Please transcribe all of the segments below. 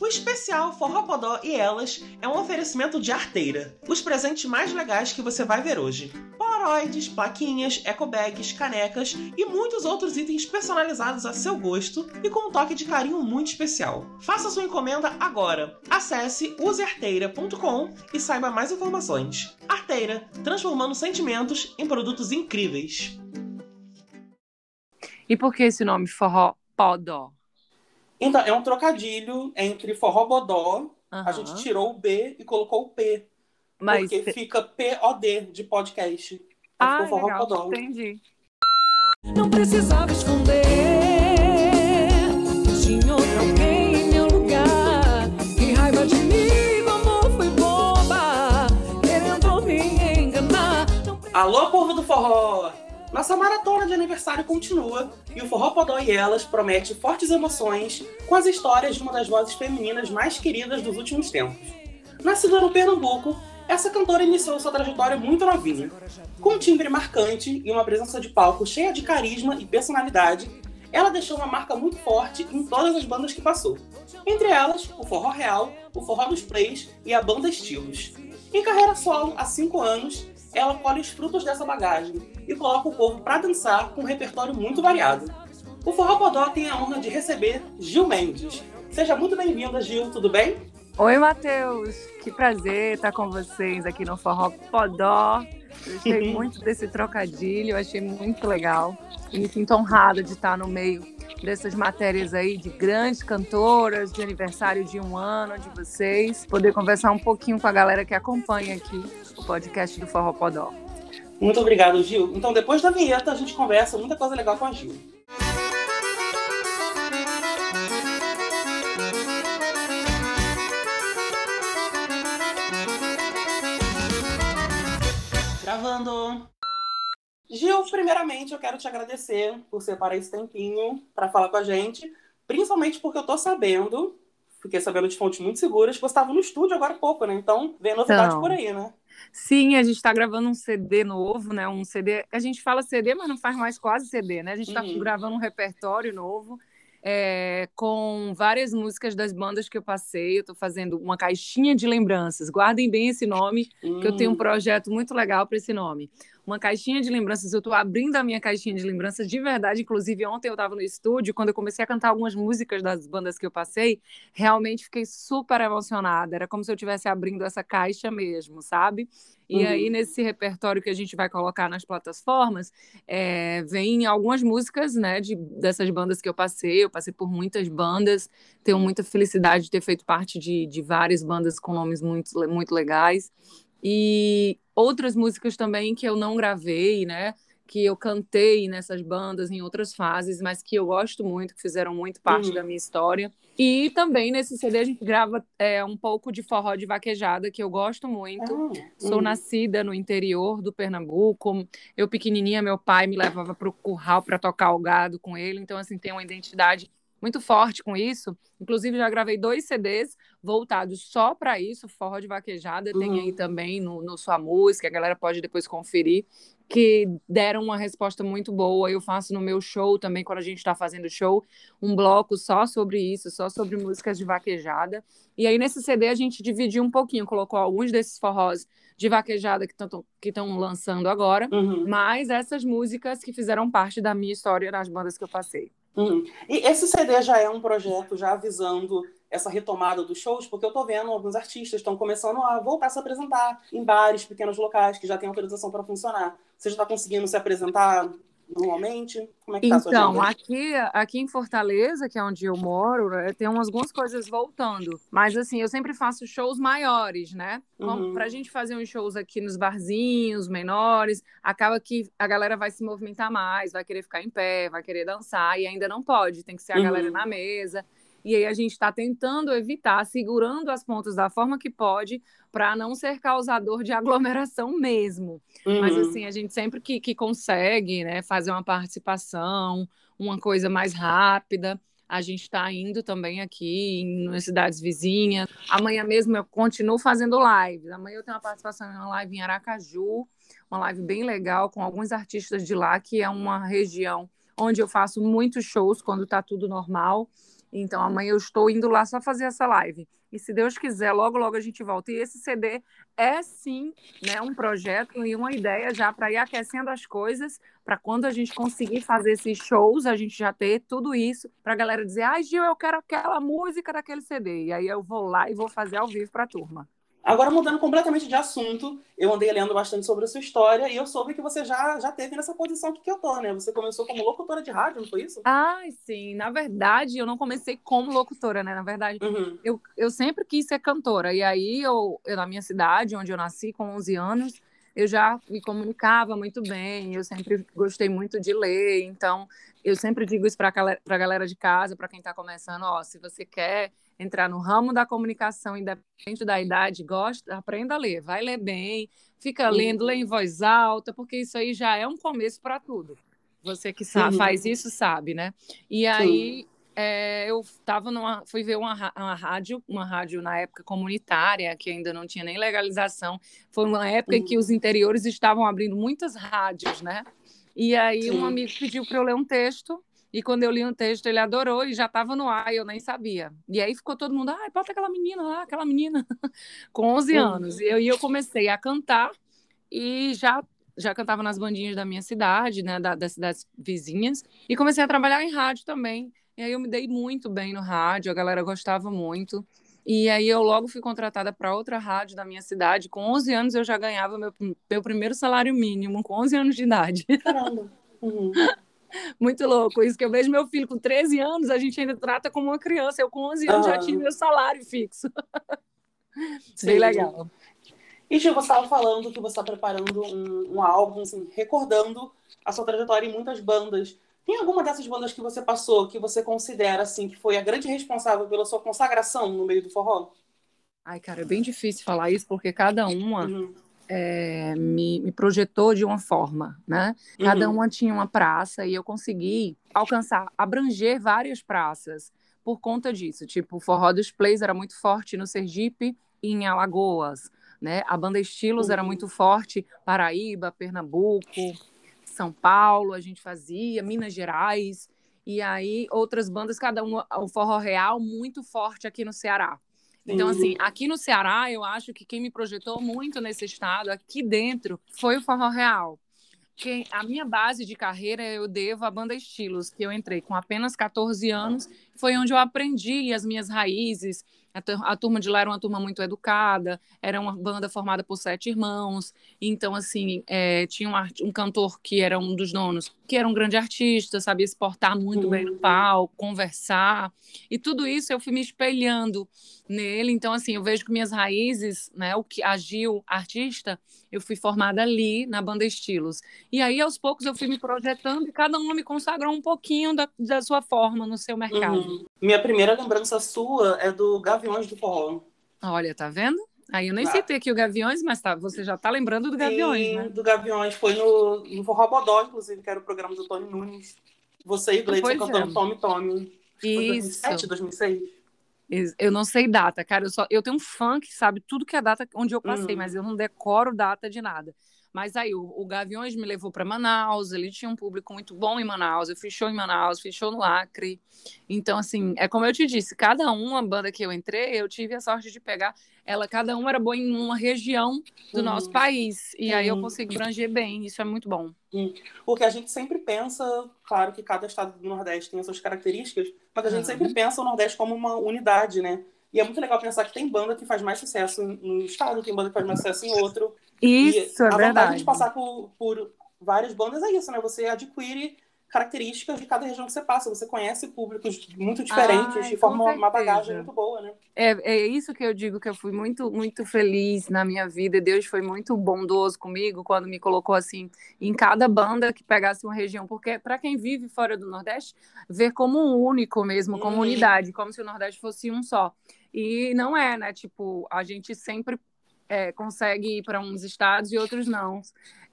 O especial Forró Podó e Elas é um oferecimento de arteira. Os presentes mais legais que você vai ver hoje. Polaroids, plaquinhas, ecobags, canecas e muitos outros itens personalizados a seu gosto e com um toque de carinho muito especial. Faça sua encomenda agora. Acesse usearteira.com e saiba mais informações. Arteira, transformando sentimentos em produtos incríveis. E por que esse nome Forró Podó? Então, é um trocadilho entre forró bodó. Uhum. A gente tirou o B e colocou o P. Mas... Porque fica POD de podcast. Ah, ficou forró legal. bodó. Entendi. Não precisava esconder. Tinha outro alguém em meu lugar. Que raiva de mim, o amor foi boba. Querendo me enganar. Alô, povo do forró! Nossa maratona de aniversário continua e o Forró Podó e Elas promete fortes emoções com as histórias de uma das vozes femininas mais queridas dos últimos tempos. Nascida no Pernambuco, essa cantora iniciou sua trajetória muito novinha. Com um timbre marcante e uma presença de palco cheia de carisma e personalidade, ela deixou uma marca muito forte em todas as bandas que passou. Entre elas, o Forró Real, o Forró dos Plays e a banda Estilos. Em carreira solo, há cinco anos, ela colhe os frutos dessa bagagem e coloca o povo para dançar com um repertório muito variado. O Forró Podó tem a honra de receber Gil Mendes. Seja muito bem-vinda, Gil, tudo bem? Oi, Matheus. Que prazer estar com vocês aqui no Forró Podó. Gostei muito desse trocadilho, achei muito legal. E me sinto honrada de estar no meio dessas matérias aí de grandes cantoras, de aniversário de um ano de vocês, poder conversar um pouquinho com a galera que acompanha aqui o podcast do Forró Podó. Muito obrigado, Gil. Então, depois da vinheta, a gente conversa muita coisa legal com a Gil. Gravando. Gil, primeiramente eu quero te agradecer por separar esse tempinho para falar com a gente, principalmente porque eu tô sabendo, fiquei sabendo de fontes muito seguras, que você estava no estúdio agora há pouco, né? Então, vem novidade então, por aí, né? Sim, a gente está gravando um CD novo, né? Um CD. A gente fala CD, mas não faz mais quase CD, né? A gente está uhum. gravando um repertório novo. É, com várias músicas das bandas que eu passei. Eu estou fazendo uma caixinha de lembranças. Guardem bem esse nome, uhum. que eu tenho um hum. projeto muito legal para esse nome uma caixinha de lembranças. Eu estou abrindo a minha caixinha de lembranças de verdade. Inclusive, ontem eu estava no estúdio, quando eu comecei a cantar algumas músicas das bandas que eu passei, realmente fiquei super emocionada. Era como se eu estivesse abrindo essa caixa mesmo, sabe? E uhum. aí, nesse repertório que a gente vai colocar nas plataformas, é, vem algumas músicas, né, de, dessas bandas que eu passei. Eu passei por muitas bandas, tenho muita felicidade de ter feito parte de, de várias bandas com nomes muito, muito legais. E outras músicas também que eu não gravei, né? Que eu cantei nessas bandas em outras fases, mas que eu gosto muito, que fizeram muito parte uhum. da minha história. E também nesse CD a gente grava é, um pouco de forró de vaquejada, que eu gosto muito. Uhum. Sou nascida no interior do Pernambuco. Eu, pequenininha, meu pai me levava para o curral para tocar o gado com ele. Então, assim, tem uma identidade muito forte com isso. Inclusive, já gravei dois CDs voltados só para isso, forró de vaquejada, uhum. tem aí uhum. também no, no Sua Música, a galera pode depois conferir, que deram uma resposta muito boa. Eu faço no meu show também, quando a gente está fazendo show, um bloco só sobre isso, só sobre músicas de vaquejada. E aí, nesse CD, a gente dividiu um pouquinho, colocou alguns desses forrós de vaquejada que estão que lançando agora, uhum. mas essas músicas que fizeram parte da minha história nas bandas que eu passei. Uhum. E esse CD já é um projeto já avisando essa retomada dos shows, porque eu tô vendo alguns artistas estão começando a voltar a se apresentar em bares, pequenos locais que já têm autorização para funcionar. Você já está conseguindo se apresentar normalmente? Como é que tá então, a sua então, aqui, aqui em Fortaleza, que é onde eu moro, né, tem umas algumas coisas voltando. Mas, assim, eu sempre faço shows maiores, né? Uhum. Pra gente fazer uns shows aqui nos barzinhos menores, acaba que a galera vai se movimentar mais, vai querer ficar em pé, vai querer dançar, e ainda não pode, tem que ser a uhum. galera na mesa. E aí a gente está tentando evitar, segurando as pontas da forma que pode, para não ser causador de aglomeração mesmo. Uhum. Mas assim, a gente sempre que, que consegue né, fazer uma participação, uma coisa mais rápida. A gente está indo também aqui em cidades vizinhas. Amanhã mesmo eu continuo fazendo lives. Amanhã eu tenho uma participação em uma live em Aracaju, uma live bem legal com alguns artistas de lá, que é uma região onde eu faço muitos shows quando está tudo normal. Então amanhã eu estou indo lá só fazer essa live. E se Deus quiser, logo, logo a gente volta. E esse CD é sim né, um projeto e uma ideia já para ir aquecendo as coisas, para quando a gente conseguir fazer esses shows, a gente já ter tudo isso, para a galera dizer, ai, ah, Gil, eu quero aquela música daquele CD. E aí eu vou lá e vou fazer ao vivo para a turma. Agora, mudando completamente de assunto, eu andei lendo bastante sobre a sua história e eu soube que você já, já teve nessa posição que eu tô, né? Você começou como locutora de rádio, não foi isso? Ai, sim. Na verdade, eu não comecei como locutora, né? Na verdade, uhum. eu, eu sempre quis ser cantora. E aí, eu, eu, na minha cidade, onde eu nasci, com 11 anos, eu já me comunicava muito bem, eu sempre gostei muito de ler, então eu sempre digo isso para a galera de casa, para quem está começando, ó, se você quer entrar no ramo da comunicação, independente da idade, gosta, aprenda a ler, vai ler bem, fica lendo, lê em voz alta, porque isso aí já é um começo para tudo. Você que sabe, faz isso sabe, né? E aí é, eu tava numa, fui ver uma, uma rádio, uma rádio na época comunitária, que ainda não tinha nem legalização. Foi uma época em que os interiores estavam abrindo muitas rádios, né? E aí Sim. um amigo pediu para eu ler um texto e quando eu li um texto, ele adorou e já estava no ar, eu nem sabia. E aí ficou todo mundo, ah, bota aquela menina lá, aquela menina, com 11 uhum. anos. E eu, e eu comecei a cantar e já já cantava nas bandinhas da minha cidade, né, da, das cidades vizinhas, e comecei a trabalhar em rádio também. E aí eu me dei muito bem no rádio, a galera gostava muito. E aí eu logo fui contratada para outra rádio da minha cidade. Com 11 anos eu já ganhava meu, meu primeiro salário mínimo, com 11 anos de idade. Caramba! Uhum. Muito louco. Isso que eu vejo meu filho com 13 anos, a gente ainda trata como uma criança. Eu com 11 anos uhum. já tinha meu salário fixo. Sim. Bem legal. E Gil, você estava falando que você está preparando um, um álbum, assim, recordando a sua trajetória em muitas bandas. Tem alguma dessas bandas que você passou que você considera assim que foi a grande responsável pela sua consagração no meio do forró? Ai, cara, é bem difícil falar isso porque cada uma uhum é, me, me, projetou de uma forma, né? Cada uhum. uma tinha uma praça e eu consegui alcançar, abranger várias praças por conta disso. Tipo, o Forró dos Plays era muito forte no Sergipe e em Alagoas, né? A banda Estilos uhum. era muito forte, Paraíba, Pernambuco, São Paulo, a gente fazia, Minas Gerais. E aí, outras bandas, cada uma, o Forró Real, muito forte aqui no Ceará. Então, assim, aqui no Ceará, eu acho que quem me projetou muito nesse estado, aqui dentro, foi o Forró Real. Que a minha base de carreira eu devo à banda Estilos, que eu entrei com apenas 14 anos, foi onde eu aprendi as minhas raízes, a, turma de lá era uma turma muito educada, era uma banda formada por sete irmãos. Então, assim, é, tinha um, um, cantor que era um dos donos, que era um grande artista, sabia se portar muito uhum. bem no uhum. palco, conversar. E tudo isso eu fui me espelhando nele. Então, assim, eu vejo que minhas raízes, né, o que agiu artista, eu fui formada ali na banda Estilos. E aí, aos poucos, eu fui me projetando e cada uma me consagrou um pouquinho da, da sua forma no seu mercado. Uhum. Minha primeira lembrança sua é do Gaviões do Forró. Olha, tá vendo? Aí eu nem ah. citei aqui o Gaviões, mas tá, você já tá lembrando do Gaviões, Sim, né? do Gaviões. Foi no, no Forró Bodó, inclusive, que era o programa do Tony Nunes. Você e Gleison cantando é. Tommy Tommy. Isso. 2007, 2006. Eu não sei data, cara. Eu, só, eu tenho um fã que sabe tudo que é data onde eu passei, hum. mas eu não decoro data de nada. Mas aí o, o Gaviões me levou para Manaus, ele tinha um público muito bom em Manaus, eu fiz show em Manaus, fiz show no Acre. Então, assim, é como eu te disse, cada uma banda que eu entrei, eu tive a sorte de pegar ela, cada uma era boa em uma região do uhum. nosso país. E uhum. aí eu consigo branger bem, isso é muito bom. Uhum. Porque a gente sempre pensa, claro que cada estado do Nordeste tem as suas características, mas a gente sempre pensa o Nordeste como uma unidade, né? E é muito legal pensar que tem banda que faz mais sucesso no estado, tem banda que faz mais sucesso em outro. Isso, e é a verdade. De passar por, por várias bandas é isso, né? Você adquire características de cada região que você passa. Você conhece públicos muito diferentes Ai, e forma certeza. uma bagagem muito boa, né? É, é isso que eu digo que eu fui muito, muito feliz na minha vida. Deus foi muito bondoso comigo quando me colocou assim em cada banda que pegasse uma região, porque para quem vive fora do Nordeste, ver como um único mesmo, como hum. unidade, como se o Nordeste fosse um só. E não é, né? Tipo, a gente sempre é, consegue ir para uns estados e outros não.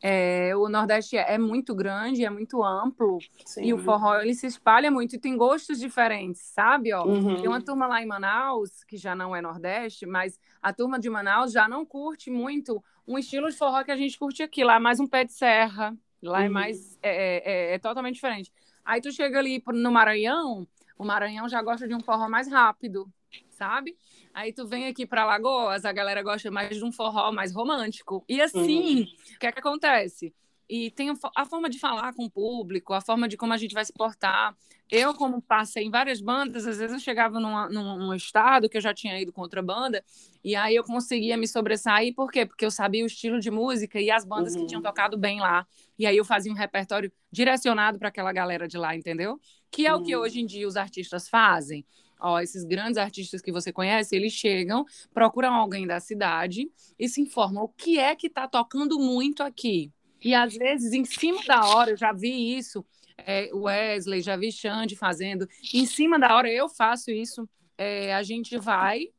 É, o Nordeste é, muito grande, é muito amplo Sim. e o forró ele se espalha muito e tem gostos diferentes, sabe? Ó, uhum. Tem uma turma lá em Manaus que já não é Nordeste, mas a turma de Manaus já não curte muito um estilo de forró que a gente curte aqui. Lá é mais um pé de serra, lá é uhum. é mais é, é, é, totalmente diferente. Aí tu chega ali no Maranhão, O Maranhão já gosta de um forró mais rápido, sabe? Aí tu vem aqui para Lagoas, a galera gosta mais de um forró mais romântico. E assim, uhum. o que é que acontece? E tem a forma de falar com o público, a forma de como a gente vai se portar. Eu, como passei em várias bandas, às vezes eu chegava numa, num, estado que eu já tinha ido com outra banda, e aí eu conseguia me sobressair, por quê? Porque eu sabia o estilo de música e as bandas uhum. que tinham uhum. tocado bem lá. E aí eu fazia um repertório direcionado para aquela galera de lá, entendeu? Que é uhum. o que uhum. hoje em dia os artistas fazem. Ó, esses grandes artistas que você conhece, eles chegam, procuram alguém da cidade e se informam o que é que está tocando muito aqui e às vezes, em cima da hora, eu já vi isso, é, Wesley, já vi Xande fazendo. Em cima da hora, eu faço isso. É, a gente vai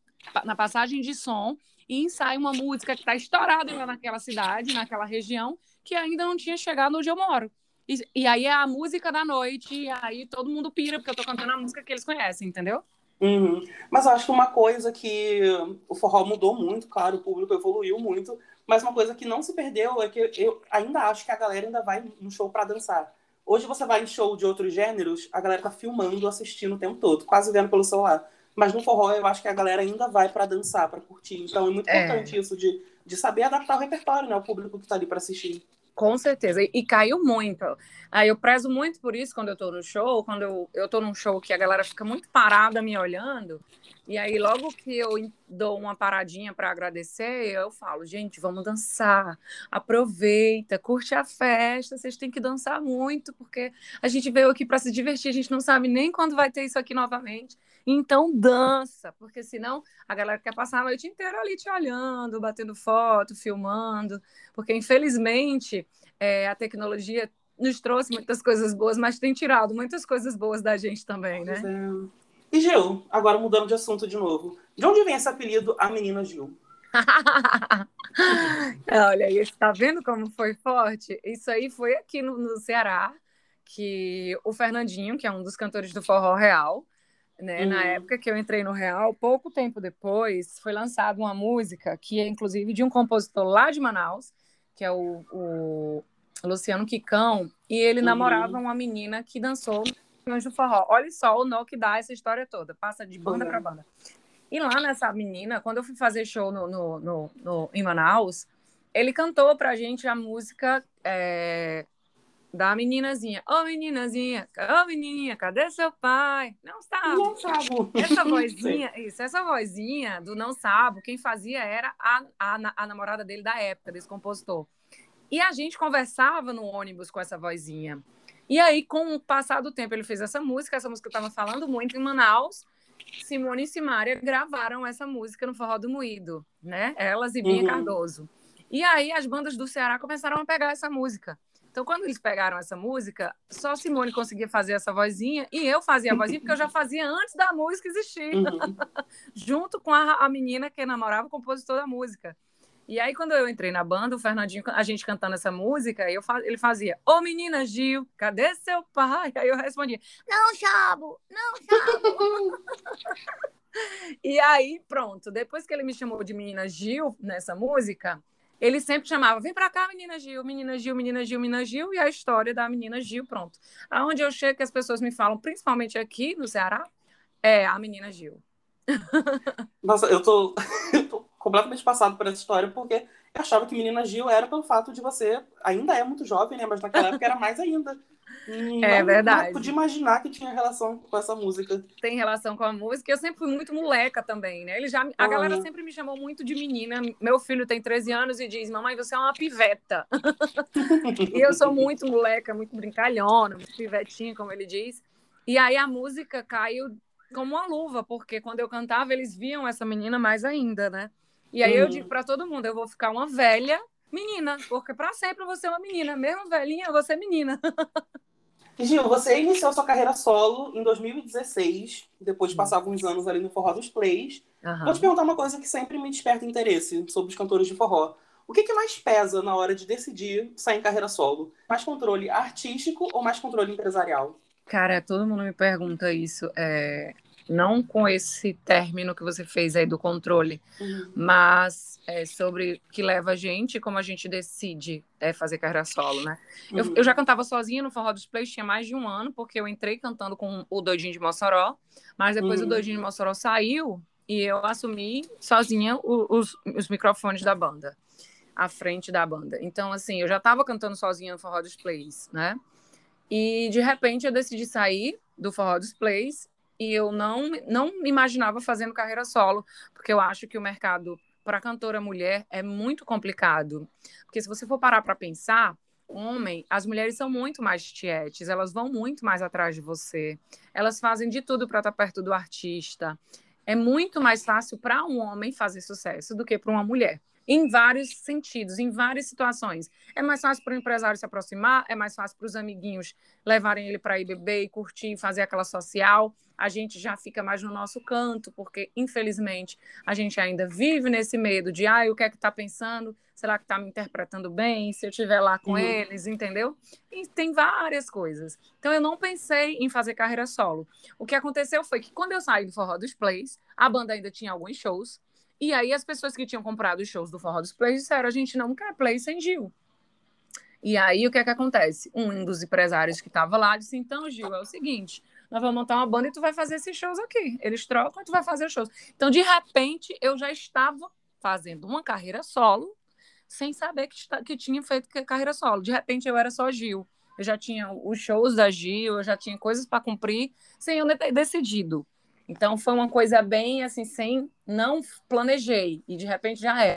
na passagem de som e ensaia uma música que está estourada naquela cidade, naquela região, que ainda não tinha chegado onde eu moro. E, e, aí é a música da noite, e aí todo mundo pira, porque eu tô cantando a música que eles conhecem, entendeu? Uhum. Mas eu acho que uma coisa que o forró mudou muito, claro, o público evoluiu muito, mas uma coisa que não se perdeu é que eu ainda acho que a galera ainda vai no show para dançar. Hoje você vai em show de outros gêneros, a galera tá filmando, assistindo o tempo todo, quase vendo pelo celular. Mas no forró eu acho que a galera ainda vai para dançar, para curtir. Então é muito é. importante isso de, de saber adaptar o repertório, né, ao público que tá ali para assistir. Com certeza. E, e, caiu muito. Aí eu prezo muito por isso quando eu tô no show, quando eu, eu tô num show que a galera fica muito parada me olhando. E aí, logo que eu dou uma paradinha para agradecer, eu falo, gente, vamos dançar. Aproveita, curte a festa. Vocês têm que dançar muito, porque a gente veio aqui para se divertir, a gente não sabe nem quando vai ter isso aqui novamente. Então dança, porque senão a galera quer passar a noite inteira ali te olhando, batendo foto, filmando, porque infelizmente é, a tecnologia nos trouxe muitas coisas boas, mas tem tirado muitas coisas boas da gente também, né? É. E Gil, agora mudando de assunto de novo, de onde vem esse apelido A Menina Gil? Olha, aí, está vendo como foi forte? Isso aí foi aqui no, no Ceará, que o Fernandinho, que é um dos cantores do Forró Real, né? Uhum. Na época que eu entrei no Real, pouco tempo depois, foi lançada uma música que é inclusive de um compositor lá de Manaus, que é o, o Luciano Quicão, e ele uhum. namorava uma menina que dançou no Anjo Forró. Olha só o nó que dá essa história toda, passa de banda uhum. para banda. E lá nessa menina, quando eu fui fazer show no, no, no, no em Manaus, ele cantou pra gente a música é, da meninazinha. Ô, oh, meninazinha, ô, oh, menininha, cadê seu pai? Não sabe. Não sabe. Essa vozinha, isso, essa vozinha do não sabe, quem fazia era a, a, a namorada dele da época, desse compositor. E a gente conversava no ônibus com essa vozinha. E aí, com o passar do tempo, ele fez essa música, essa música estava falando muito em Manaus. Simone e Simária gravaram essa música no Forró do Moído, né? Elas e Binha uhum. Cardoso. E aí as bandas do Ceará começaram a pegar essa música. Então, quando eles pegaram essa música, só Simone conseguia fazer essa vozinha e eu fazia a vozinha, porque eu já fazia antes da música existir, uhum. junto com a, a, menina que namorava o compositor da música. E aí, quando eu entrei na banda, o Fernandinho, a gente cantando essa música, eu, ele fazia: Ô menina Gil, cadê seu pai? Aí eu respondia: Não, Chabo, não, Chabo. e aí, pronto. Depois que ele me chamou de menina Gil nessa música, ele sempre chamava, vem para cá, menina Gil, menina Gil, menina Gil, menina Gil, e a história da menina Gil, pronto. Aonde eu chego, que as pessoas me falam, principalmente aqui no Ceará, é a menina Gil. Nossa, eu tô, eu tô completamente passado por essa história, porque eu achava que menina Gil era pelo fato de você, ainda é muito jovem, né, mas naquela época era mais ainda. É não, verdade. Não podia imaginar que tinha relação com essa música. Tem relação com a música. Eu sempre fui muito moleca também, né? Ele já, a ah. galera sempre me chamou muito de menina. Meu filho tem 13 anos e diz: Mamãe, você é uma piveta. e eu sou muito moleca, muito brincalhona, muito pivetinha, como ele diz. E aí a música caiu como uma luva, porque quando eu cantava, eles viam essa menina mais ainda, né? E aí eu uhum. digo para todo mundo: eu vou ficar uma velha menina, porque para sempre você é uma menina, mesmo velhinha, você é menina. Gil, você iniciou sua carreira solo em 2016, depois de passar alguns anos ali no Forró dos Plays. Uhum. Vou te perguntar uma coisa que sempre me desperta interesse sobre os cantores de forró. O que, que mais pesa na hora de decidir sair em carreira solo? Mais controle artístico ou mais controle empresarial? Cara, todo mundo me pergunta isso. É... não com esse término que você fez aí do controle, uhum. mas é, sobre o que leva a gente, como a gente decide é, fazer carreira solo, né? Uhum. Eu, eu, já cantava sozinha no Forró dos Plays, tinha mais de um ano, porque eu entrei cantando com o Doidinho de Mossoró, mas depois uhum. o Doidinho de Mossoró saiu e eu assumi sozinha os, os microfones da banda, à frente da banda. Então, assim, eu já estava cantando sozinha no Forró dos Plays, né? E de repente eu decidi sair do Forró dos Plays e eu não, não me imaginava fazendo carreira solo, porque eu acho que o mercado para cantora mulher é muito complicado. Porque se você for parar para pensar, homem, as mulheres são muito mais tietes, elas vão muito mais atrás de você. Elas fazem de tudo para estar tá perto do artista. É muito mais fácil para um homem fazer sucesso do que para uma mulher em vários sentidos, em várias situações. É mais fácil para o empresário se aproximar, é mais fácil para os amiguinhos levarem ele para ir beber e curtir, fazer aquela social. A gente já fica mais no nosso canto, porque infelizmente a gente ainda vive nesse medo de, ah, o que é que está pensando? Será que está me interpretando bem? Se eu estiver lá com uhum. eles, entendeu? E tem várias coisas. Então eu não pensei em fazer carreira solo. O que aconteceu foi que quando eu saí do Forró dos Plays, a banda ainda tinha alguns shows, e aí as pessoas que tinham comprado os shows do Forró dos Plays disseram: a gente não quer play sem Gil. E aí o que é que acontece? Um dos empresários que estava lá disse: então, Gil, é o seguinte. Nós vamos montar uma banda e tu vai fazer esses shows aqui. Eles trocam e tu vai fazer os shows. Então, de repente, eu já estava fazendo uma carreira solo, sem saber que, que tinha feito carreira solo. De repente, eu era só Gil. Eu já tinha os shows da Gil, eu já tinha coisas para cumprir, sem eu ter decidido. Então foi uma coisa bem assim, sem não planejei e de repente já é.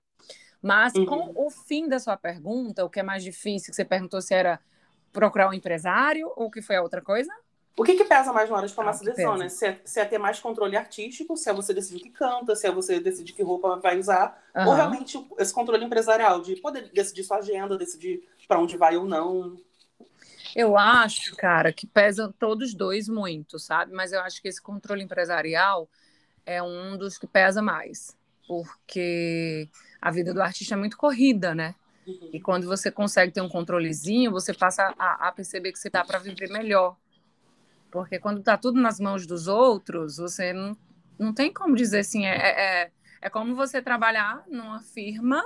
Mas uhum. com o fim da sua pergunta, o que é mais difícil, que você perguntou se era procurar um empresário ou que foi a outra coisa? O que, que pesa mais na hora de tomar ah, essa decisão, né? Se é, se é, ter mais controle artístico, se é você decidir que canta, se é você decidir que roupa vai usar, uhum. ou realmente esse controle empresarial, de poder decidir sua agenda, decidir para onde vai ou não. Eu acho, cara, que pesam todos dois muito, sabe? Mas eu acho que esse controle empresarial é um dos que pesa mais, porque a vida do artista é muito corrida, né? Uhum. E quando você consegue ter um controlezinho, você passa a, a perceber que você dá para viver melhor. Porque quando tá tudo nas mãos dos outros, você não, não tem como dizer assim, é, é, é como você trabalhar numa firma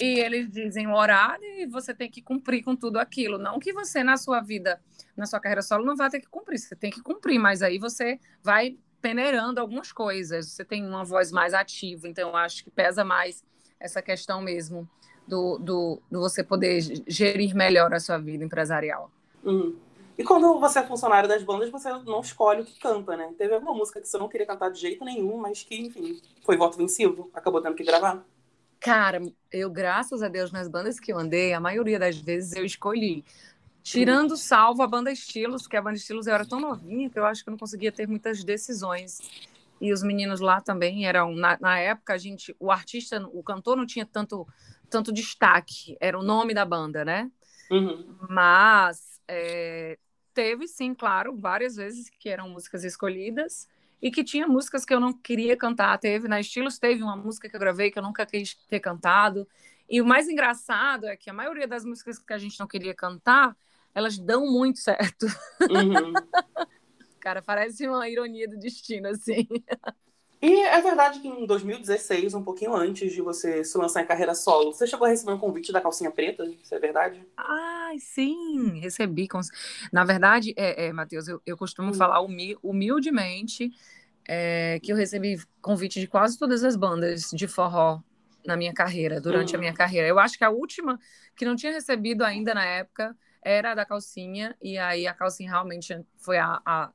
e eles dizem o horário e você tem que cumprir com tudo aquilo. Não que você, na sua vida, na sua carreira solo, não vai ter que cumprir, você tem que cumprir, mas aí você vai peneirando algumas coisas, você tem uma voz mais ativa, então eu acho que pesa mais essa questão mesmo do, do, do você poder gerir melhor a sua vida empresarial. Uhum. E quando você é funcionário das bandas, você não escolhe o que canta, né? Teve alguma música que você não queria cantar de jeito nenhum, mas que, enfim, foi voto vencido, acabou tendo que gravar? Cara, eu, graças a Deus, nas bandas que eu andei, a maioria das vezes eu escolhi. Tirando salvo a banda Estilos, porque a banda Estilos eu era tão novinha que eu acho que eu não conseguia ter muitas decisões. E os meninos lá também eram, na, na época, a gente, o artista, o cantor não tinha tanto, tanto destaque, era o nome da banda, né? Uhum. Mas é, teve, sim, claro, várias vezes que eram músicas escolhidas e que tinha músicas que eu não queria cantar. Teve na Estilos, teve uma música que eu gravei que eu nunca quis ter cantado. E o mais engraçado é que a maioria das músicas que a gente não queria cantar, elas dão muito certo. Uhum. Cara, parece uma ironia do destino, assim. E é verdade que em 2016, um pouquinho antes de você se lançar em carreira solo, você chegou a receber um convite da Calcinha Preta? Isso é verdade? Ai, sim, recebi. Na verdade, é, é Matheus, eu, eu costumo hum. falar humildemente é, que eu recebi convite de quase todas as bandas de forró na minha carreira, durante hum. a minha carreira. Eu acho que a última que não tinha recebido ainda na época era a da Calcinha, e aí a Calcinha realmente foi a, a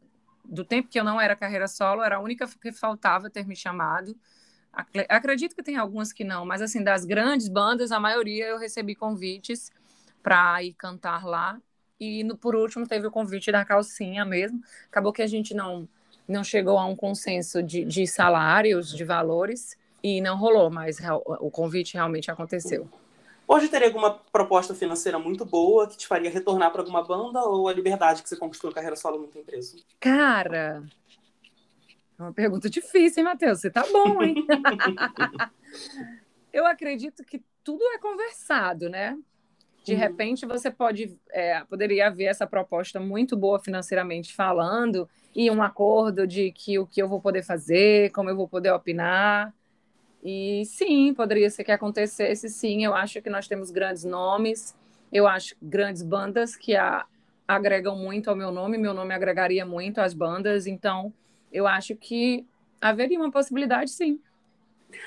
do tempo que eu não era carreira solo, era a única que faltava ter me chamado. Acredito que tem algumas que não, mas assim, das grandes bandas, a maioria eu recebi convites para ir cantar lá. E no, por último teve o convite da calcinha mesmo. Acabou que a gente não não chegou a um consenso de, de salários, de valores, e não rolou, mas o convite realmente aconteceu. Hoje teria alguma proposta financeira muito boa que te faria retornar para alguma banda ou a liberdade que você conquistou na carreira solo tem preço? Cara, é uma pergunta difícil, hein, Matheus? Você tá bom, hein? Eu acredito que tudo é conversado, né? De uhum. repente, você pode é, poderia haver essa proposta muito boa financeiramente falando e um acordo de que o que eu vou poder fazer, como eu vou poder opinar. E sim, poderia ser que acontecesse, sim. Eu acho que nós temos grandes nomes, eu acho grandes bandas que a, agregam muito ao meu nome, meu nome agregaria muito às bandas, então eu acho que haveria uma possibilidade, sim.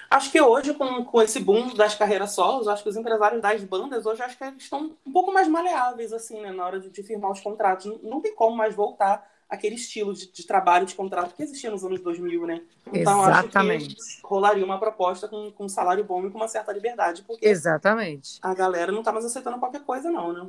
Acho que hoje, com, com esse boom das carreiras solos, acho que os empresários das bandas hoje acho que eles estão um pouco mais maleáveis, assim, né, na hora de, de firmar os contratos. Não, não, tem como mais voltar aquele estilo de, de, trabalho, de contrato que existia nos anos 2000, né? Então, Exatamente. acho que rolaria uma proposta com, com um salário bom e com uma certa liberdade, porque Exatamente. a galera não tá mais aceitando qualquer coisa, não, né?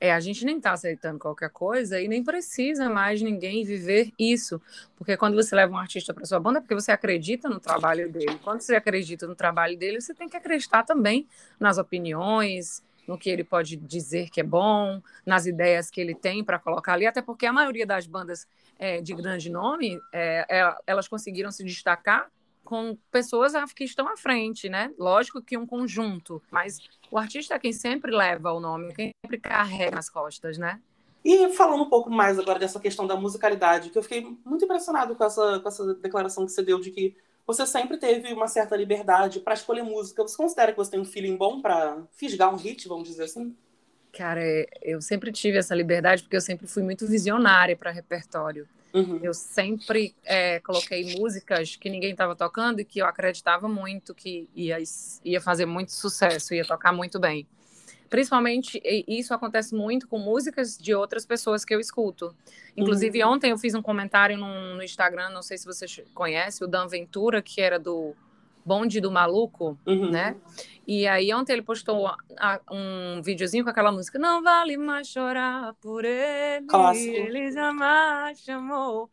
É, a gente nem está aceitando qualquer coisa e nem precisa mais ninguém viver isso. Porque quando você leva um artista para sua banda, é porque você acredita no trabalho dele. Quando você acredita no trabalho dele, você tem que acreditar também nas opiniões, no que ele pode dizer que é bom, nas ideias que ele tem para colocar ali. Até porque a maioria das bandas é, de grande nome, é, é, elas conseguiram se destacar com pessoas que estão à frente, né? Lógico que um conjunto, mas o artista é quem sempre leva o nome, quem sempre carrega as costas, né? E falando um pouco mais agora dessa questão da musicalidade, que eu fiquei muito impressionado com essa, com essa declaração que você deu de que você sempre teve uma certa liberdade para escolher música. Você considera que você tem um feeling bom para fisgar um hit, vamos dizer assim? Cara, é, eu sempre tive essa liberdade porque eu sempre fui muito visionária para repertório. Uhum. Eu sempre é, coloquei músicas que ninguém estava tocando e que eu acreditava muito que ia, ia fazer muito sucesso, ia tocar muito bem. Principalmente, isso acontece muito com músicas de outras pessoas que eu escuto. Inclusive, uhum. ontem eu fiz um comentário no, no Instagram, não sei se você conhece, o Dan Ventura, que era do Bonde do Maluco, uhum. né? E aí ontem ele postou um videozinho com aquela música Não vale mais chorar por ele, Clássico. ele jamais chamou.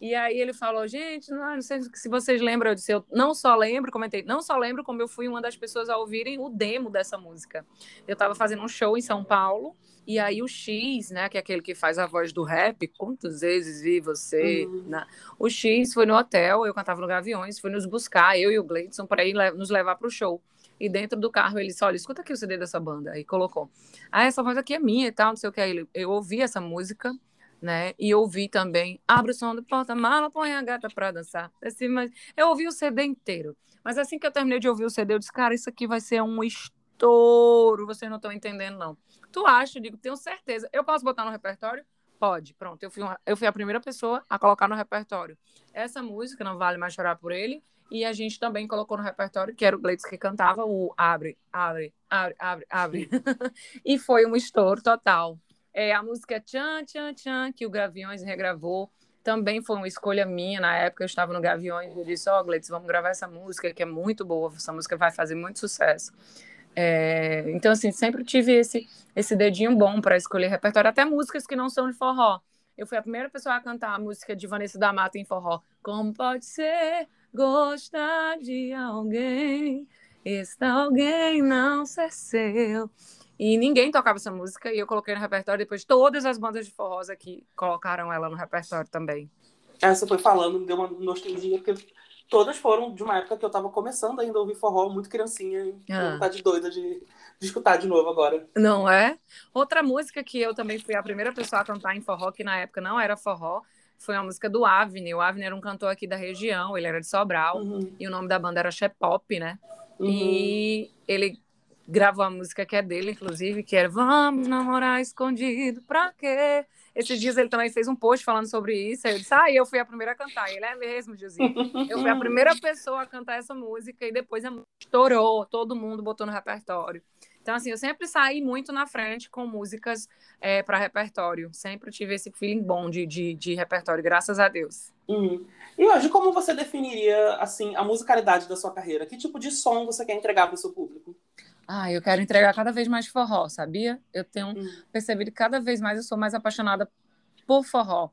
E aí ele falou, gente, não, não sei se vocês lembram, eu disse, eu não só lembro, comentei, não só lembro como eu fui uma das pessoas a ouvirem o demo dessa música. Eu estava fazendo um show em São Paulo, e aí o X, né, que é aquele que faz a voz do rap, quantas vezes vi você, uhum. né? O X foi no hotel, eu cantava no Gaviões, foi nos buscar, eu e o Gleidson, para ir nos levar para o show. E dentro do carro ele disse, olha, escuta aqui o CD dessa banda. Aí colocou, ah, essa voz aqui é minha e tal, não sei o que. Aí eu ouvi essa música, né? E ouvi também, abre o som do porta-mala, põe a gata pra dançar. Assim, mas eu ouvi o CD inteiro. Mas assim que eu terminei de ouvir o CD, eu disse, cara, isso aqui vai ser um estouro, vocês não estão entendendo, não. Tu acha? Eu digo, tenho certeza. Eu posso botar no repertório? Pode, pronto. Eu fui, uma, eu fui a primeira pessoa a colocar no repertório. Essa música, Não Vale Mais Chorar Por Ele, e a gente também colocou no repertório, que era o Gleitz que cantava o Abre, Abre, Abre, Abre, Abre. e foi um estouro total. É, a música Tchan, Tchan, Tchan, que o Gaviões regravou, também foi uma escolha minha. Na época eu estava no Gaviões e eu disse: Ó, oh, vamos gravar essa música, que é muito boa, essa música vai fazer muito sucesso. É, então, assim, sempre tive esse, esse dedinho bom para escolher repertório, até músicas que não são de forró. Eu fui a primeira pessoa a cantar a música de Vanessa da Mata em forró. Como pode ser gostar de alguém, esse alguém não ser seu? E ninguém tocava essa música e eu coloquei no repertório. Depois, todas as bandas de forró aqui colocaram ela no repertório também. Essa foi falando, deu uma nostalgia, porque todas foram de uma época que eu tava começando ainda a ouvir forró, muito criancinha, e ah. tá de doida de, de escutar de novo agora. Não é? Outra música que eu também fui a primeira pessoa a cantar em forró, que na época não era forró, foi uma música do Avni. O Avni era um cantor aqui da região, ele era de Sobral, uhum. e o nome da banda era Pop, né? Uhum. E ele gravou a música que é dele, inclusive, que era Vamos namorar escondido, pra quê? Esses dias ele também fez um post falando sobre isso. Aí eu disse, ah, eu fui a primeira a cantar. Ele é mesmo, Josinho. Eu fui a primeira pessoa a cantar essa música e depois estourou, todo mundo botou no repertório. Então, assim, eu sempre saí muito na frente com músicas é, para repertório. Sempre tive esse feeling bom de, de, de repertório, graças a Deus. Uhum. E hoje, como você definiria, assim, a musicalidade da sua carreira? Que tipo de som você quer entregar para o seu público? Ah, eu quero entregar cada vez mais forró, sabia? Eu tenho hum. percebido que cada vez mais eu sou mais apaixonada por forró.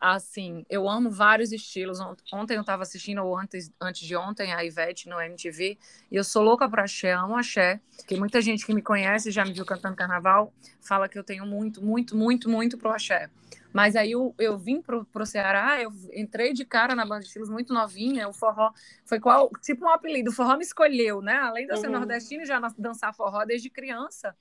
Assim, eu amo vários estilos. Ontem eu estava assistindo, ou antes, antes de ontem, a Ivete no MTV, e eu sou louca para axé, amo axé, que muita gente que me conhece, já me viu cantando carnaval, fala que eu tenho muito, muito, muito, muito pro axé. Mas aí eu, eu vim pro, pro Ceará, eu entrei de cara na banda de estilos muito novinha, o forró foi qual, tipo um apelido, o forró me escolheu, né? Além de eu ser uhum. nordestina e já dançar forró desde criança,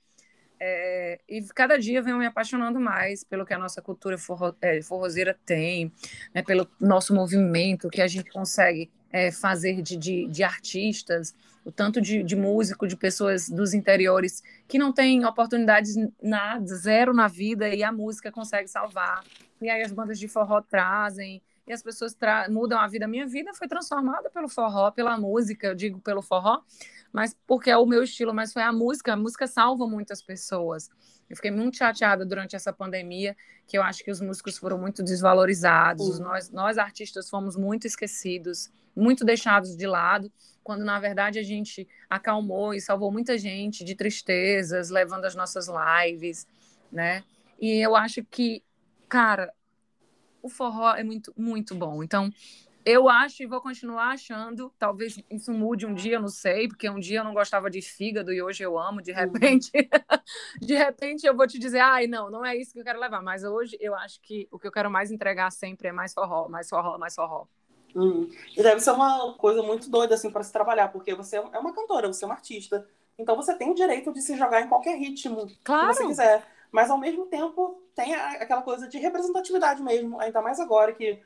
É, e cada dia venho me apaixonando mais pelo que a nossa cultura forro, é, forrozeira tem, né, pelo nosso movimento, que a gente consegue é, fazer de, de, de, artistas, o tanto de, de músico, de pessoas dos interiores que não têm oportunidades nada, zero na vida, e a música consegue salvar. E aí as bandas de forró trazem, e as pessoas mudam a vida. Minha vida foi transformada pelo forró, pela música, eu digo pelo forró, mas porque é o meu estilo, mas foi a música. A música salva muitas pessoas. Eu fiquei muito chateada durante essa pandemia, que eu acho que os músicos foram muito desvalorizados, uhum. nós, nós artistas fomos muito esquecidos, muito deixados de lado, quando na verdade a gente acalmou e salvou muita gente de tristezas, levando as nossas lives, né? E eu acho que, cara, o forró é muito, muito bom. Então, eu acho e vou continuar achando. Talvez isso mude um dia, não sei, porque um dia eu não gostava de fígado e hoje eu amo. De repente, de repente eu vou te dizer, ai, não, não é isso que eu quero levar. Mas hoje eu acho que o que eu quero mais entregar sempre é mais forró, mais forró, mais forró. Hum. E deve ser uma coisa muito doida assim para se trabalhar, porque você é uma cantora, você é uma artista. Então você tem o direito de se jogar em qualquer ritmo claro. que você quiser. Mas ao mesmo tempo tem aquela coisa de representatividade mesmo, ainda mais agora que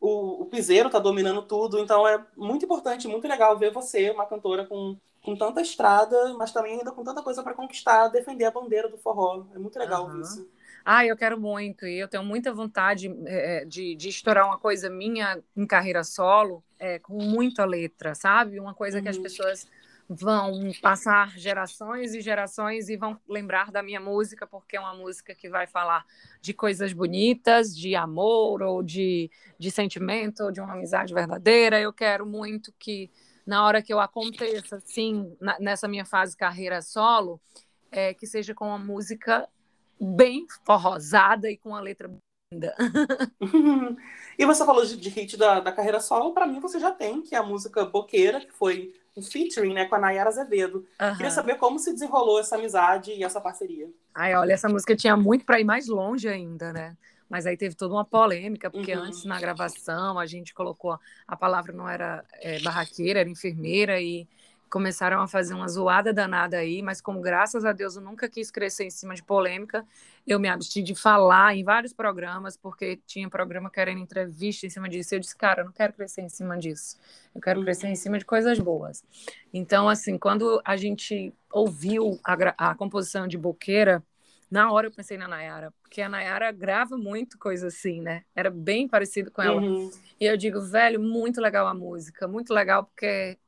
o, o piseiro está dominando tudo, então é muito importante, muito legal ver você, uma cantora com, com tanta estrada, mas também ainda com tanta coisa para conquistar, defender a bandeira do forró. É muito legal uhum. isso. Ah, eu quero muito, e eu tenho muita vontade é, de, de estourar uma coisa minha em carreira solo, é, com muita letra, sabe? Uma coisa uhum. que as uhum. pessoas vão passar gerações e gerações e vão lembrar da minha música, porque é uma música que vai falar de coisas bonitas, de amor, ou de, de sentimento, ou de uma amizade verdadeira. Eu quero muito que, na hora que eu aconteça, assim, na, nessa minha fase carreira solo, é, que seja com uma música bem forrosada e com a letra linda. e você falou de, de hit da, da carreira solo, para mim você já tem, que é a música Boqueira, que foi um featuring né, com a Nayara Azevedo. Uhum. Queria saber como se desenrolou essa amizade e essa parceria. Ai, olha, essa música tinha muito para ir mais longe ainda, né? Mas aí teve toda uma polêmica, porque uhum. antes na gravação a gente colocou a palavra não era é, barraqueira, era enfermeira, e começaram a fazer uma zoada danada aí, mas como graças a Deus eu nunca quis crescer em cima de polêmica, eu me absti de falar em vários programas, porque tinha programa querendo entrevista em cima disso. Eu disse, cara, eu não quero crescer em cima disso. Eu quero crescer em cima de coisas boas. Então, assim, quando a gente ouviu a, a composição de Boqueira, na hora eu pensei na Nayara, porque a Nayara grava muito coisa assim, né? Era bem parecido com ela. Uhum. E eu digo, velho, muito legal a música, muito legal, porque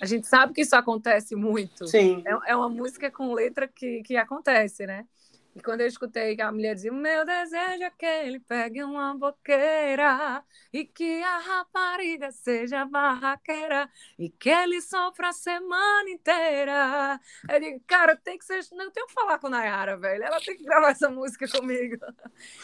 a gente sabe que isso acontece muito. Sim. É, é uma música com letra que, que acontece, né? E quando eu escutei que a mulher dizia: Meu desejo é que ele pegue uma boqueira e que a rapariga seja barraqueira e que ele sofra a semana inteira. Eu digo: Cara, tem que ser. Não, eu tenho que falar com a Nayara, velho. Ela tem que gravar essa música comigo.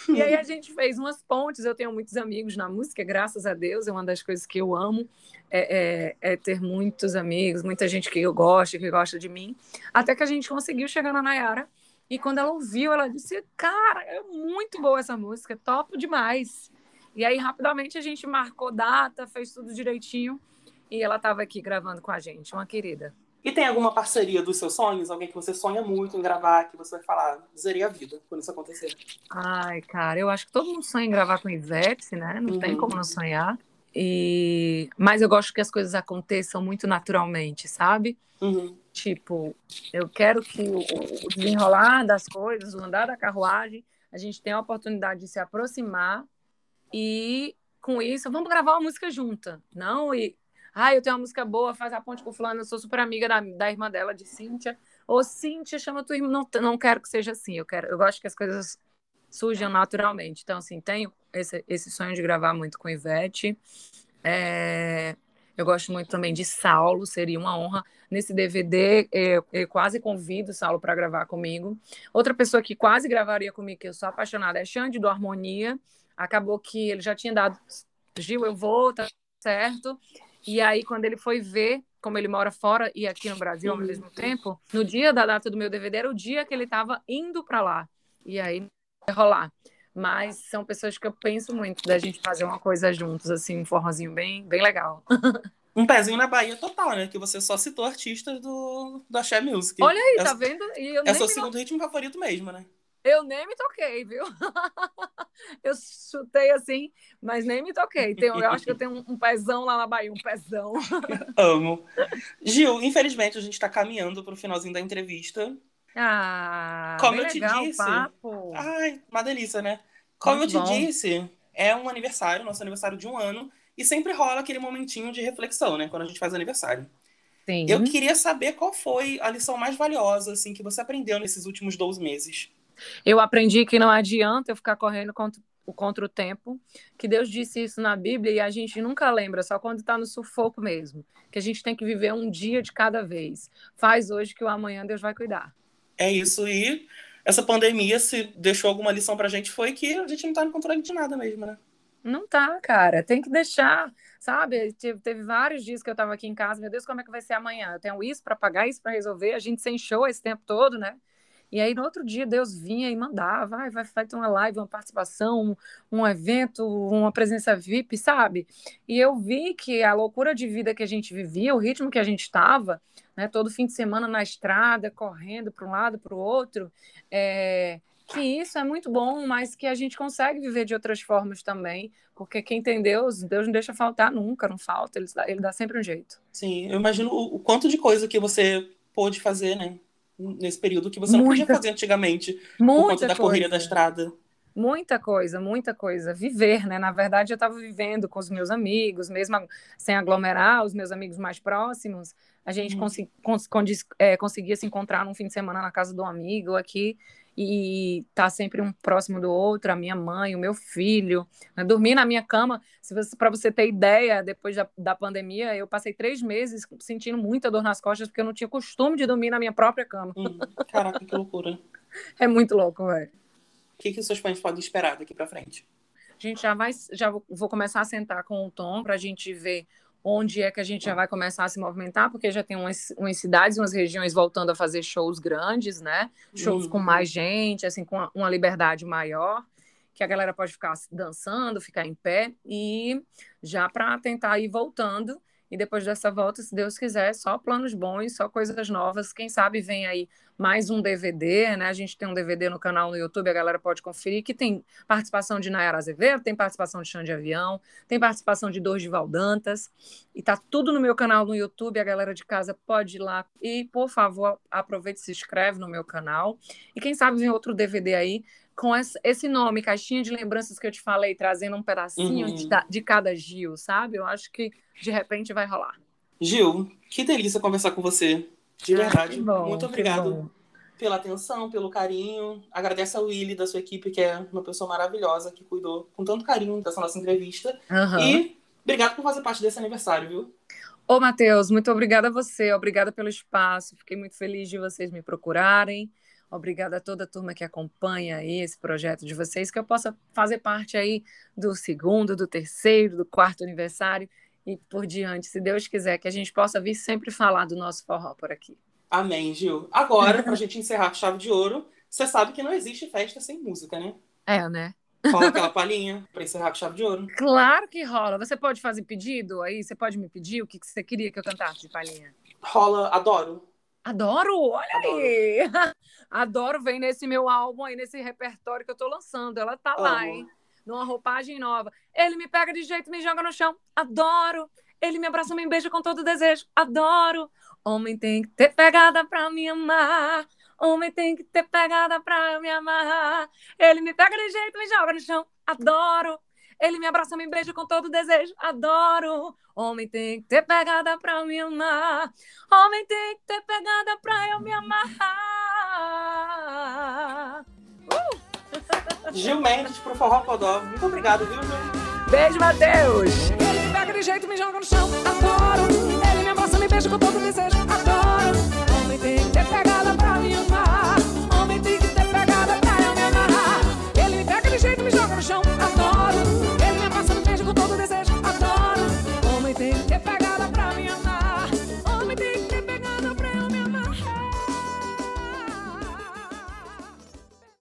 e aí a gente fez umas pontes. Eu tenho muitos amigos na música, graças a Deus. É uma das coisas que eu amo. É, é, é, ter muitos amigos, muita gente que eu gosto, que gosta de mim, até que a gente conseguiu chegar na Nayara e quando ela ouviu, ela disse: Cara, é muito boa essa música, topo demais. E aí, rapidamente, a gente marcou data, fez tudo direitinho. E ela estava aqui gravando com a gente, uma querida. E tem alguma parceria dos seus sonhos? Alguém que você sonha muito em gravar, que você vai falar, zerei a vida quando isso acontecer? Ai, cara, eu acho que todo mundo sonha em gravar com Ivete, né? Não uhum. tem como não sonhar. E... Mas eu gosto que as coisas aconteçam muito naturalmente, sabe? Uhum. Tipo, eu quero que o, desenrolar das coisas, o andar da carruagem, a gente tenha a oportunidade de se aproximar e com isso, vamos gravar uma música junta. Não e, ah, eu tenho uma música boa, faz a ponte com fulano, eu sou super amiga da, da irmã dela, de Cíntia. Ou Cíntia, chama tua irmã. Não, não quero que seja assim. Eu, quero, eu gosto que as coisas surjam naturalmente. Então, assim, tenho esse, esse sonho de gravar muito com Ivete. É, eu gosto muito também de Saulo, seria uma honra. Nesse DVD, eu, eu quase convido Saulo para gravar comigo. Outra pessoa que quase gravaria comigo, que eu sou apaixonada, é Xande do Harmonia. Acabou que ele já tinha dado, Gil, eu vou, tá certo. E aí, quando ele foi ver, como ele mora fora e aqui no Brasil ao mesmo tempo, no dia da data do meu DVD era o dia que ele estava indo para lá. E aí, vai rolar mas são pessoas que eu penso muito da gente fazer uma coisa juntos, assim, um forrozinho bem, bem legal. Um pezinho na Bahia total, né? Que você só citou artistas do, do Axé Music. Olha aí, é, tá vendo? E eu É seu segundo ritmo favorito mesmo, né? Eu nem me toquei, viu? eu chutei assim, mas nem me toquei. Tenho- eu acho que eu tenho um, um pezão lá na Bahia, um pezão. Amo. Gil, infelizmente a gente tá caminhando pro finalzinho da entrevista. Ah, Como eu te legal disse. o papo. Ai, uma delícia, né? Como Muito eu te bom. disse, é um aniversário, nosso aniversário de um ano, e sempre rola aquele momentinho de reflexão, né? Quando a gente faz aniversário. Sim. Eu queria saber qual foi a lição mais valiosa, assim, que você aprendeu nesses últimos 12 meses. Eu aprendi que não adianta eu ficar correndo contra, contra o tempo, que Deus disse isso na Bíblia e a gente nunca lembra, só quando está no sufoco mesmo. Que a gente tem que viver um dia de cada vez. Faz hoje que o amanhã Deus vai cuidar. É isso, e essa pandemia, se deixou alguma lição pra gente, foi que a gente não tá no controle de nada mesmo, né? Não tá, cara. Tem que deixar, sabe? Teve, vários dias que eu tava aqui em casa, meu Deus, como é que vai ser amanhã? Eu tenho isso para pagar, isso para resolver. A gente sem show esse tempo todo, né? E aí no outro dia Deus vinha e mandava, vai, vai, vai ter uma live, uma participação, um, um evento, uma presença VIP, sabe? E eu vi que a loucura de vida que a gente vivia, o ritmo que a gente estava, né, todo fim de semana na estrada, correndo para um lado, para o outro, é, que isso é muito bom, mas que a gente consegue viver de outras formas também, porque quem tem Deus, Deus não deixa faltar nunca, não falta, ele dá, ele dá sempre um jeito. Sim, eu imagino o, o quanto de coisa que você pôde fazer, né? Nesse período que você não podia Muita- fazer antigamente, por conta Muita da corrida da estrada. Muita coisa, muita coisa. Viver, né? Na verdade, eu estava vivendo com os meus amigos, mesmo sem aglomerar, os meus amigos mais próximos. A gente Uhum. consi- cons- condis- é, conseguia se encontrar num fim de semana na casa do amigo aqui e tá sempre um próximo do outro, a minha mãe, o meu filho. né? Dormir na minha cama, se você, para você ter ideia, depois da, da pandemia, eu passei três meses sentindo muita dor nas costas porque eu não tinha costume de dormir na minha própria cama. Hum, caraca, que loucura. É muito louco, velho. O que, que os seus fãs podem esperar daqui pra frente? A gente já vai, já vou, vou começar a sentar com o Tom para a gente ver onde é que a gente já vai começar a se movimentar, porque já tem umas, umas cidades, umas regiões voltando a fazer shows grandes, né? Shows Uhum. com mais gente, assim, com uma- uma liberdade maior, que a galera pode ficar dançando, ficar em pé, e já para tentar ir voltando. E depois dessa volta, se Deus quiser, só planos bons, só coisas novas. Quem sabe vem aí mais um DVD, né? A gente tem um DVD no canal no YouTube, a galera pode conferir, que tem participação de Nayara Azevedo, tem participação de Xande Avião, tem participação de Dorival Dantas, e tá tudo no meu canal no YouTube, a galera de casa pode ir lá e, por favor, aproveite e se inscreve no meu canal. E quem sabe vem outro DVD aí com esse nome, Caixinha de Lembranças que eu te falei, trazendo um pedacinho Uhum. de, de cada Gil, sabe? Eu acho que de repente vai rolar. Gil, que delícia conversar com você. De Ah, verdade. que bom, Muito obrigado pela atenção, pelo carinho. Agradeço ao Willy da sua equipe, que é uma pessoa maravilhosa, que cuidou com tanto carinho dessa nossa entrevista. Aham. E obrigado por fazer parte desse aniversário, viu? Ô, Matheus, muito obrigada a você, obrigada pelo espaço. Fiquei muito feliz de vocês me procurarem. Obrigada a toda a turma que acompanha esse projeto de vocês, que eu possa fazer parte aí do segundo, do terceiro, do quarto aniversário e por diante, se Deus quiser, que a gente possa vir sempre falar do nosso forró por aqui. Amém, Gil. Agora, pra gente encerrar com chave de ouro, você sabe que não existe festa sem música, né? É, né? Rola aquela palhinha pra encerrar com chave de ouro. Claro que rola. Você pode fazer pedido aí? Você pode me pedir o que você queria que eu cantasse, Palhinha? Rola, adoro. Adoro, olha Adoro. aí. Adoro, vem nesse meu álbum aí, nesse repertório que eu tô lançando. Ela tá lá, hein? Numa roupagem nova. Ele me pega de jeito, me joga no chão. Adoro. Ele me abraça, me beija com todo desejo. Adoro. Homem tem que ter pegada pra me amar. Homem tem que ter pegada pra me amar. Ele me pega de jeito, me joga no chão. Adoro. Ele me abraça, me beija com todo desejo. Adoro. Homem tem que ter pegada pra me amar. Homem tem que ter pegada pra eu me amarrar. Uh! Gil Mendes pro Forró Codó. Muito obrigado, viu, Gil? Beijo, Matheus. Ele me pega de jeito, me joga no chão. Adoro. Ele me abraça, me beija com todo desejo.